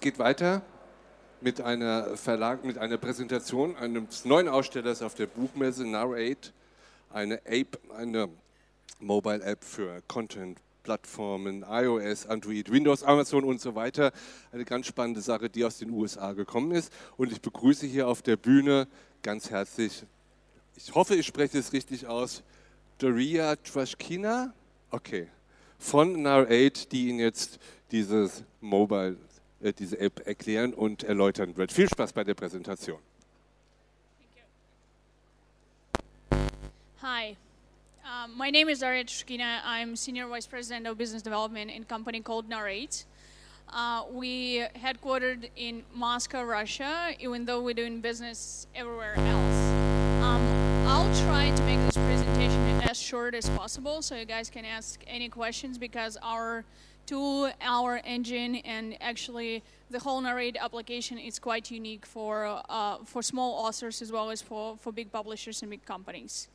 Es geht weiter mit einer Verlag, mit einer Präsentation eines neuen Ausstellers auf der Buchmesse Narrate, eine Ape, eine Mobile App für Content Plattformen, iOS, Android, Windows, Amazon und so weiter. Eine ganz spannende Sache, die aus den USA gekommen ist. Und ich begrüße hier auf der Bühne ganz herzlich, ich hoffe, ich spreche es richtig aus, Daria Trashkina, okay, von Narrate, die Ihnen jetzt dieses Mobile, diese App erklären und erläutern wird. Viel Spaß bei der Präsentation. Hi. Um, my name is Daria Tushkina. I'm Senior Vice President of Business Development in a company called Narrate. Uh, we headquartered in Moscow, Russia, even though we're doing business everywhere else. Um, I'll try to make this presentation as short as possible so you guys can ask any questions because our tool, our engine, and actually the whole Narrate application is quite unique for, uh, for small authors as well as for, for big publishers and big companies.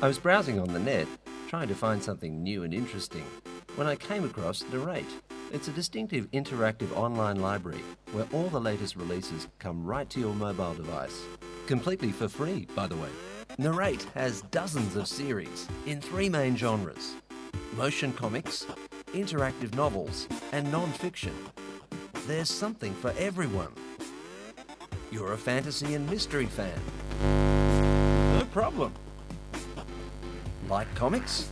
I was browsing on the net, trying to find something new and interesting, when I came across Narrate. It's a distinctive interactive online library where all the latest releases come right to your mobile device. Completely for free, by the way. Narrate has dozens of series in three main genres motion comics, interactive novels, and non fiction. There's something for everyone. You're a fantasy and mystery fan. No problem. Like comics?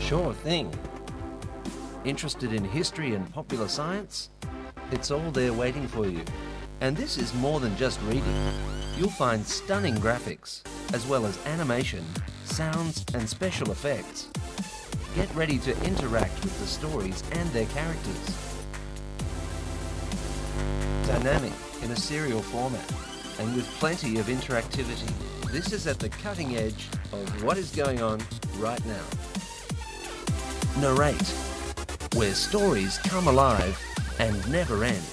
Sure thing. Interested in history and popular science? It's all there waiting for you. And this is more than just reading. You'll find stunning graphics, as well as animation, sounds, and special effects. Get ready to interact with the stories and their characters. Dynamic in a serial format, and with plenty of interactivity. This is at the cutting edge of what is going on right now. Narrate, where stories come alive and never end.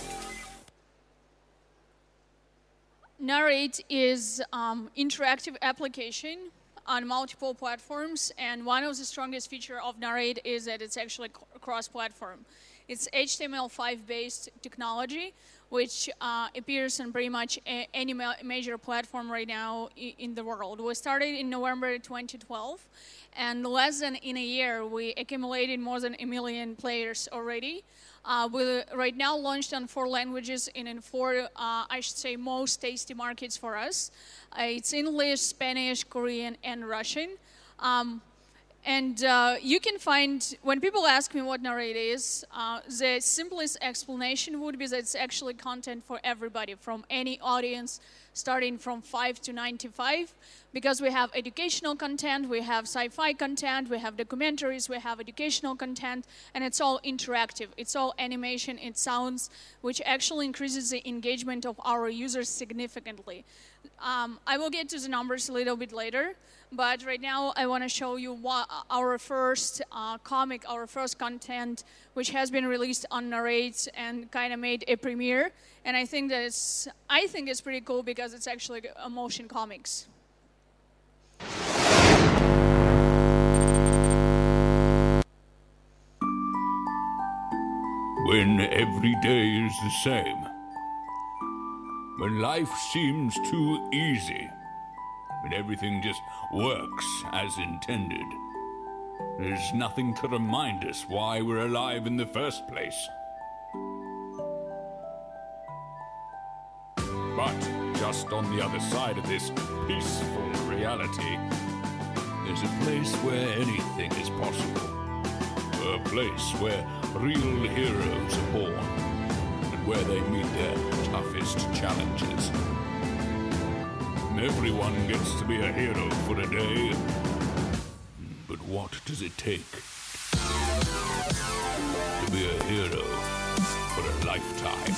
Narrate is um, interactive application on multiple platforms, and one of the strongest feature of Narrate is that it's actually cross-platform. It's HTML5 based technology, which uh, appears on pretty much any ma major platform right now in the world. We started in November 2012, and less than in a year, we accumulated more than a million players already. Uh, we right now launched on four languages and in four, uh, I should say, most tasty markets for us. Uh, it's English, Spanish, Korean, and Russian. Um, and uh, you can find, when people ask me what Narrate is, uh, the simplest explanation would be that it's actually content for everybody, from any audience, starting from 5 to 95, because we have educational content, we have sci-fi content, we have documentaries, we have educational content, and it's all interactive. It's all animation, it sounds, which actually increases the engagement of our users significantly. Um, I will get to the numbers a little bit later. But right now, I want to show you what our first uh, comic, our first content, which has been released on Narrate and kind of made a premiere. And I think that it's, I think it's pretty cool because it's actually a motion comics. When every day is the same. When life seems too easy when everything just works as intended. There's nothing to remind us why we're alive in the first place. But just on the other side of this peaceful reality, there's a place where anything is possible. A place where real heroes are born, where they meet their toughest challenges. Everyone gets to be a hero for a day. But what does it take to be a hero for a lifetime?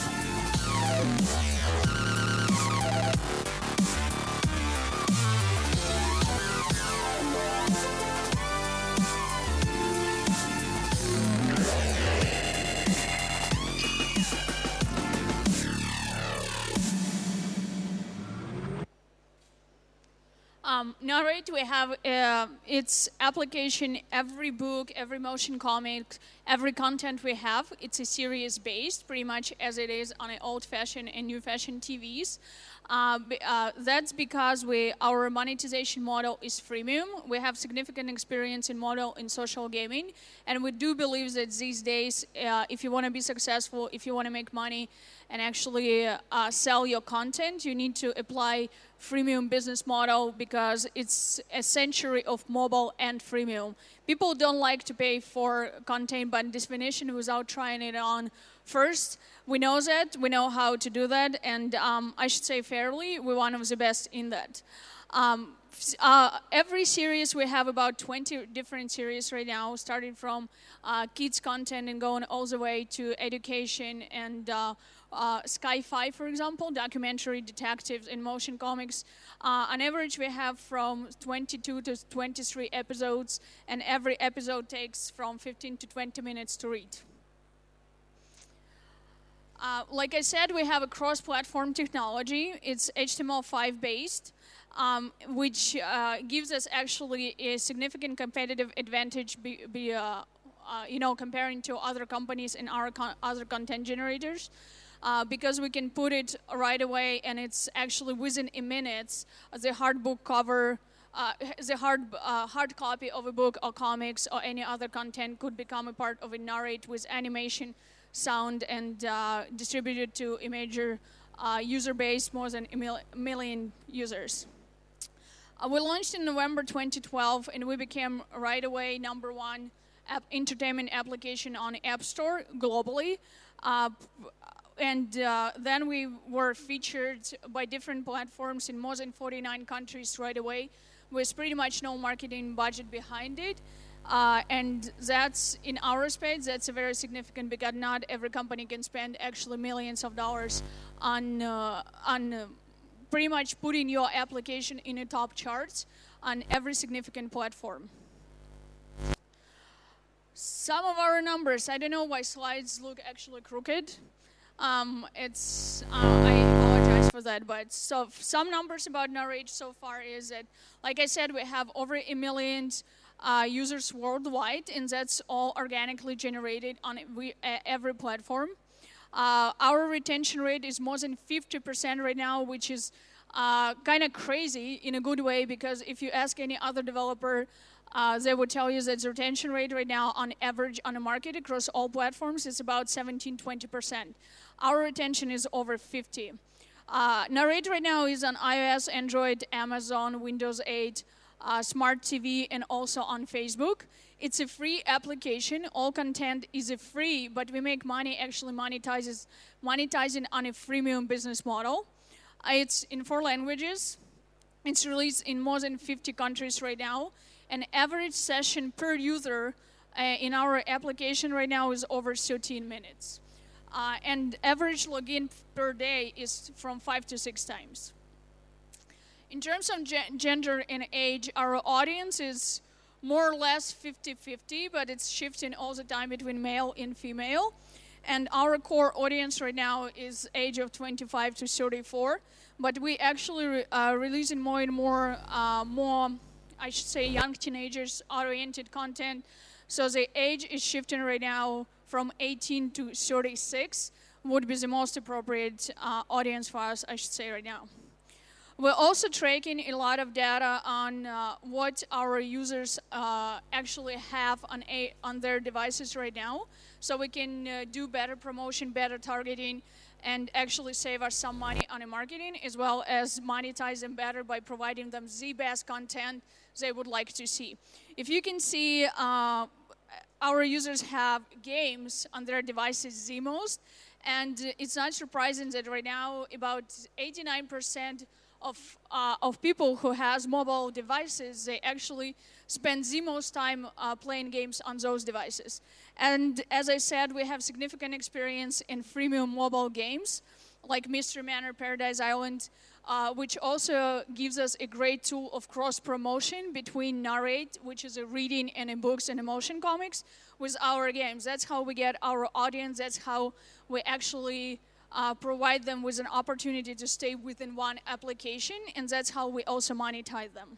Um, Narrate, we have uh, its application, every book, every motion comic, every content we have, it's a series based, pretty much as it is on old fashioned and new fashioned TVs. Uh, uh, that's because we our monetization model is freemium. We have significant experience in model in social gaming, and we do believe that these days, uh, if you want to be successful, if you want to make money, and actually uh, sell your content, you need to apply freemium business model because it's a century of mobile and freemium. People don't like to pay for content by definition without trying it on first. We know that, we know how to do that, and um, I should say fairly, we're one of the best in that. Um, uh, every series we have about 20 different series right now starting from uh, kids content and going all the way to education and uh, uh, sci-fi, for example, documentary detectives in motion comics. Uh, on average, we have from 22 to 23 episodes, and every episode takes from 15 to 20 minutes to read. Uh, like I said, we have a cross-platform technology. It's HTML5 based, um, which uh, gives us actually a significant competitive advantage. Be, be uh, uh you know, comparing to other companies and our con- other content generators uh, because we can put it right away and it's actually within a minute the hard book cover uh, the hard uh, hard copy of a book or comics or any other content could become a part of a narrate with animation sound and uh, distributed to a major uh, user base more than a mil- million users. Uh, we launched in november 2012 and we became right away number one app entertainment application on app store globally. Uh, and uh, then we were featured by different platforms in more than 49 countries right away with pretty much no marketing budget behind it. Uh, and that's in our space that's a very significant because not every company can spend actually millions of dollars on uh, on uh, pretty much putting your application in the top charts on every significant platform. Some of our numbers i don't know why slides look actually crooked um, it's uh, I apologize for that, but so some numbers about Narrate so far is that, like I said, we have over a million uh, users worldwide, and that's all organically generated on every platform. Uh, our retention rate is more than 50% right now, which is uh, kind of crazy in a good way because if you ask any other developer uh, they would tell you that the retention rate right now on average on the market across all platforms is about 17 20% our retention is over 50 uh, narrate right now is on ios android amazon windows 8 uh, smart tv and also on facebook. It's a free application. All content is free but we make money actually monetizes monetizing on a freemium business model. Uh, it's in four languages. It's released in more than 50 countries right now an average session per user uh, in our application right now is over 13 minutes. Uh, and average login per day is from five to six times. In terms of ge- gender and age, our audience is more or less 50 50, but it's shifting all the time between male and female. And our core audience right now is age of 25 to 34, but we actually re- uh, releasing more and more uh, more I should say, young teenagers oriented content. So the age is shifting right now from 18 to 36 would be the most appropriate uh, audience for us, I should say, right now. We're also tracking a lot of data on uh, what our users uh, actually have on, a, on their devices right now, so we can uh, do better promotion, better targeting, and actually save us some money on marketing, as well as monetize them better by providing them the best content they would like to see. If you can see, uh, our users have games on their devices the most, and it's not surprising that right now about 89% of, uh, of people who has mobile devices, they actually spend the most time uh, playing games on those devices. And as I said, we have significant experience in freemium mobile games like Mystery Manor, Paradise Island, uh, which also gives us a great tool of cross promotion between Narrate, which is a reading and in books and emotion comics, with our games. That's how we get our audience. That's how we actually uh, provide them with an opportunity to stay within one application, and that's how we also monetize them.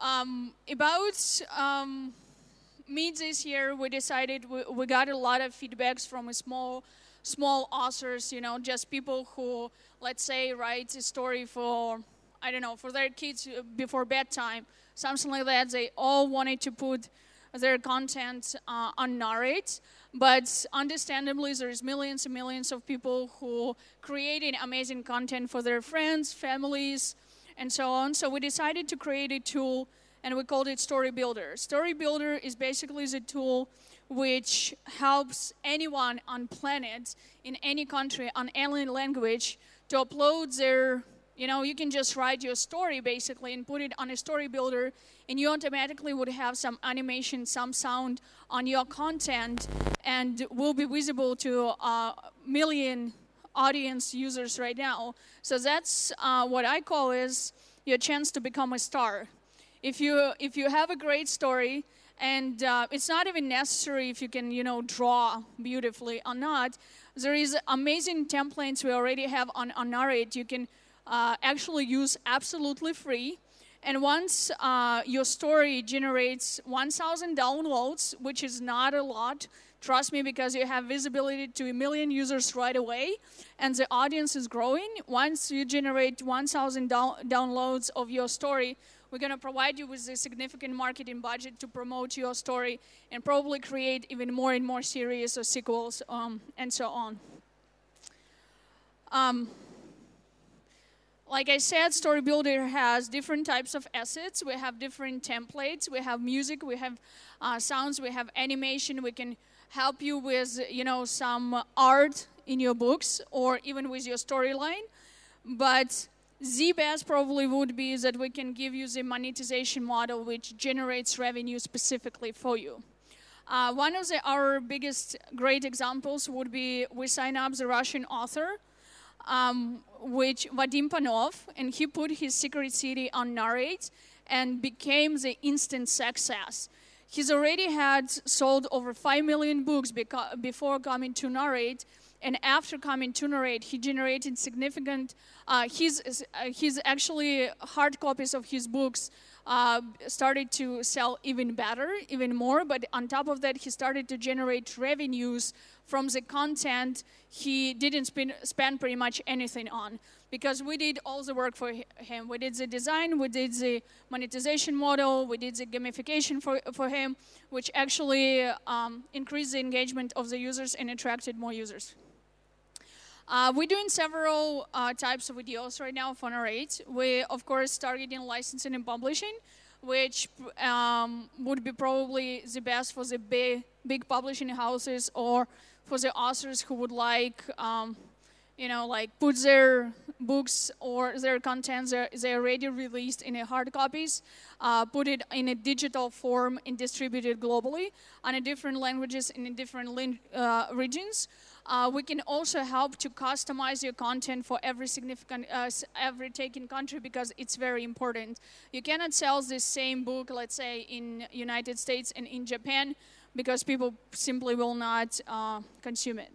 Um, about um, mid this year, we decided we, we got a lot of feedbacks from small, small authors. You know, just people who, let's say, write a story for, I don't know, for their kids uh, before bedtime, something like that. They all wanted to put their content uh, on Narrate. But understandably, there's millions and millions of people who creating amazing content for their friends, families, and so on. So we decided to create a tool, and we called it Story Builder. Story Builder is basically the tool which helps anyone on planet, in any country, on any language, to upload their you know, you can just write your story basically and put it on a story builder, and you automatically would have some animation, some sound on your content, and will be visible to a million audience users right now. So that's uh, what I call is your chance to become a star. If you if you have a great story, and uh, it's not even necessary if you can you know draw beautifully or not. There is amazing templates we already have on on Narrate. You can uh, actually use absolutely free. And once uh, your story generates 1,000 downloads, which is not a lot, trust me, because you have visibility to a million users right away, and the audience is growing. Once you generate 1,000 downloads of your story, we're going to provide you with a significant marketing budget to promote your story and probably create even more and more series or sequels um, and so on. Um, like I said, Story Builder has different types of assets. We have different templates. We have music. We have uh, sounds. We have animation. We can help you with, you know, some art in your books or even with your storyline. But the best probably would be that we can give you the monetization model which generates revenue specifically for you. Uh, one of the, our biggest great examples would be we sign up the Russian author um, which Vadim Panov, and he put his Secret City on Narrate and became the instant success. He's already had sold over 5 million books beca- before coming to Narrate, and after coming to Narrate, he generated significant, uh, his, uh, his actually hard copies of his books uh, started to sell even better, even more. But on top of that, he started to generate revenues from the content he didn't spend, spend pretty much anything on because we did all the work for him. We did the design, we did the monetization model, we did the gamification for, for him, which actually um, increased the engagement of the users and attracted more users. Uh, we're doing several uh, types of videos right now for Narrate. We're, of course, targeting licensing and publishing, which um, would be probably the best for the big, big publishing houses or for the authors who would like, um, you know, like put their books or their contents they already released in a hard copies, uh, put it in a digital form and distribute it globally on a different languages in different uh, regions. Uh, we can also help to customize your content for every significant, uh, every taken country because it's very important. You cannot sell the same book, let's say, in United States and in Japan because people simply will not uh, consume it.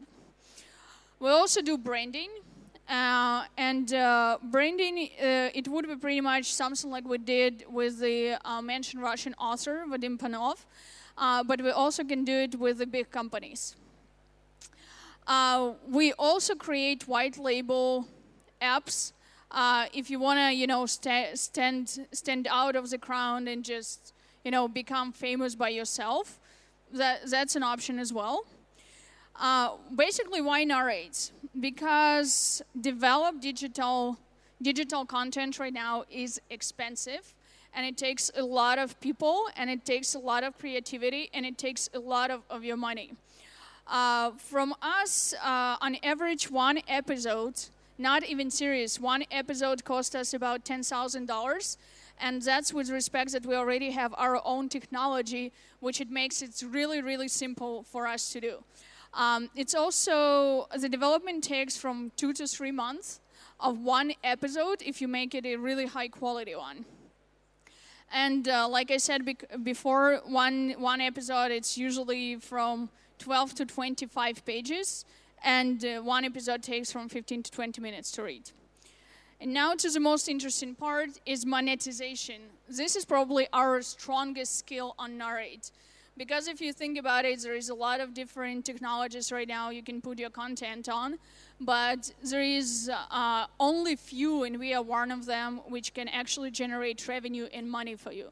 We also do branding. Uh, and uh, branding, uh, it would be pretty much something like we did with the uh, mentioned Russian author, Vadim Panov, uh, but we also can do it with the big companies. Uh, we also create white label apps. Uh, if you want to, you know, st- stand stand out of the crowd and just, you know, become famous by yourself, that that's an option as well. Uh, basically, why narrate? Because develop digital digital content right now is expensive and it takes a lot of people and it takes a lot of creativity and it takes a lot of, of your money. Uh, from us, uh, on average, one episode, not even serious, one episode cost us about $10,000. And that's with respect that we already have our own technology, which it makes it really, really simple for us to do. Um, it's also, the development takes from two to three months of one episode if you make it a really high quality one. And uh, like I said bec- before, one, one episode, it's usually from 12 to 25 pages, and uh, one episode takes from 15 to 20 minutes to read. And now to the most interesting part is monetization. This is probably our strongest skill on Narrate because if you think about it, there is a lot of different technologies right now you can put your content on, but there is uh, only few, and we are one of them, which can actually generate revenue and money for you.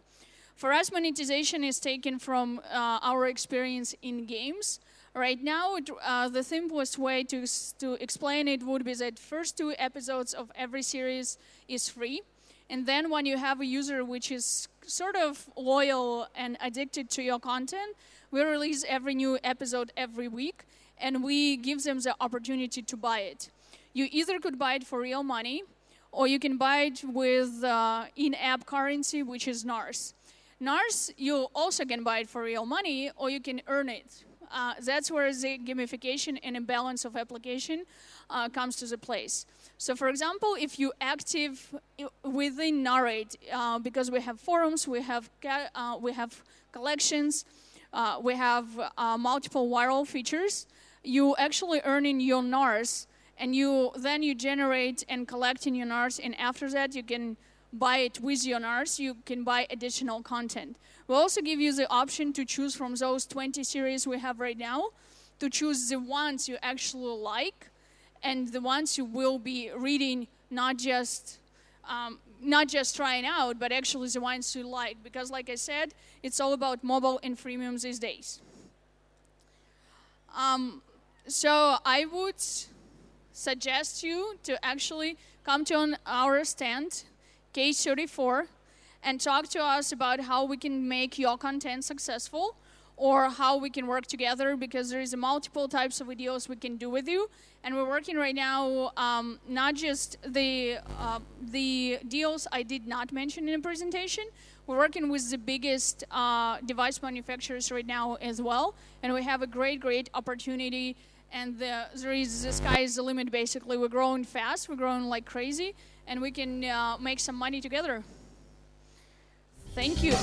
For us, monetization is taken from uh, our experience in games. Right now, uh, the simplest way to, to explain it would be that first two episodes of every series is free. And then when you have a user which is sort of loyal and addicted to your content, we release every new episode every week and we give them the opportunity to buy it. You either could buy it for real money or you can buy it with uh, in-app currency, which is NARS. NARS, you also can buy it for real money or you can earn it. Uh, that's where the gamification and imbalance of application uh, comes to the place. So for example, if you active within Narrate, uh, because we have forums, we have, uh, we have collections, uh, we have uh, multiple viral features, you actually earn in your NARS and you then you generate and collect in your NARS and after that you can buy it with your NARS, you can buy additional content. We'll also give you the option to choose from those 20 series we have right now, to choose the ones you actually like, and the ones you will be reading, not just um, not just trying out, but actually the ones you like. Because, like I said, it's all about mobile and freemium these days. Um, so I would suggest you to actually come to our stand K34 and talk to us about how we can make your content successful or how we can work together because there is multiple types of videos we can do with you. And we're working right now um, not just the uh, the deals I did not mention in the presentation. We're working with the biggest uh, device manufacturers right now as well. And we have a great great opportunity. And the, there is the sky is the limit basically. We're growing fast. We're growing like crazy and we can uh, make some money together. Thank you.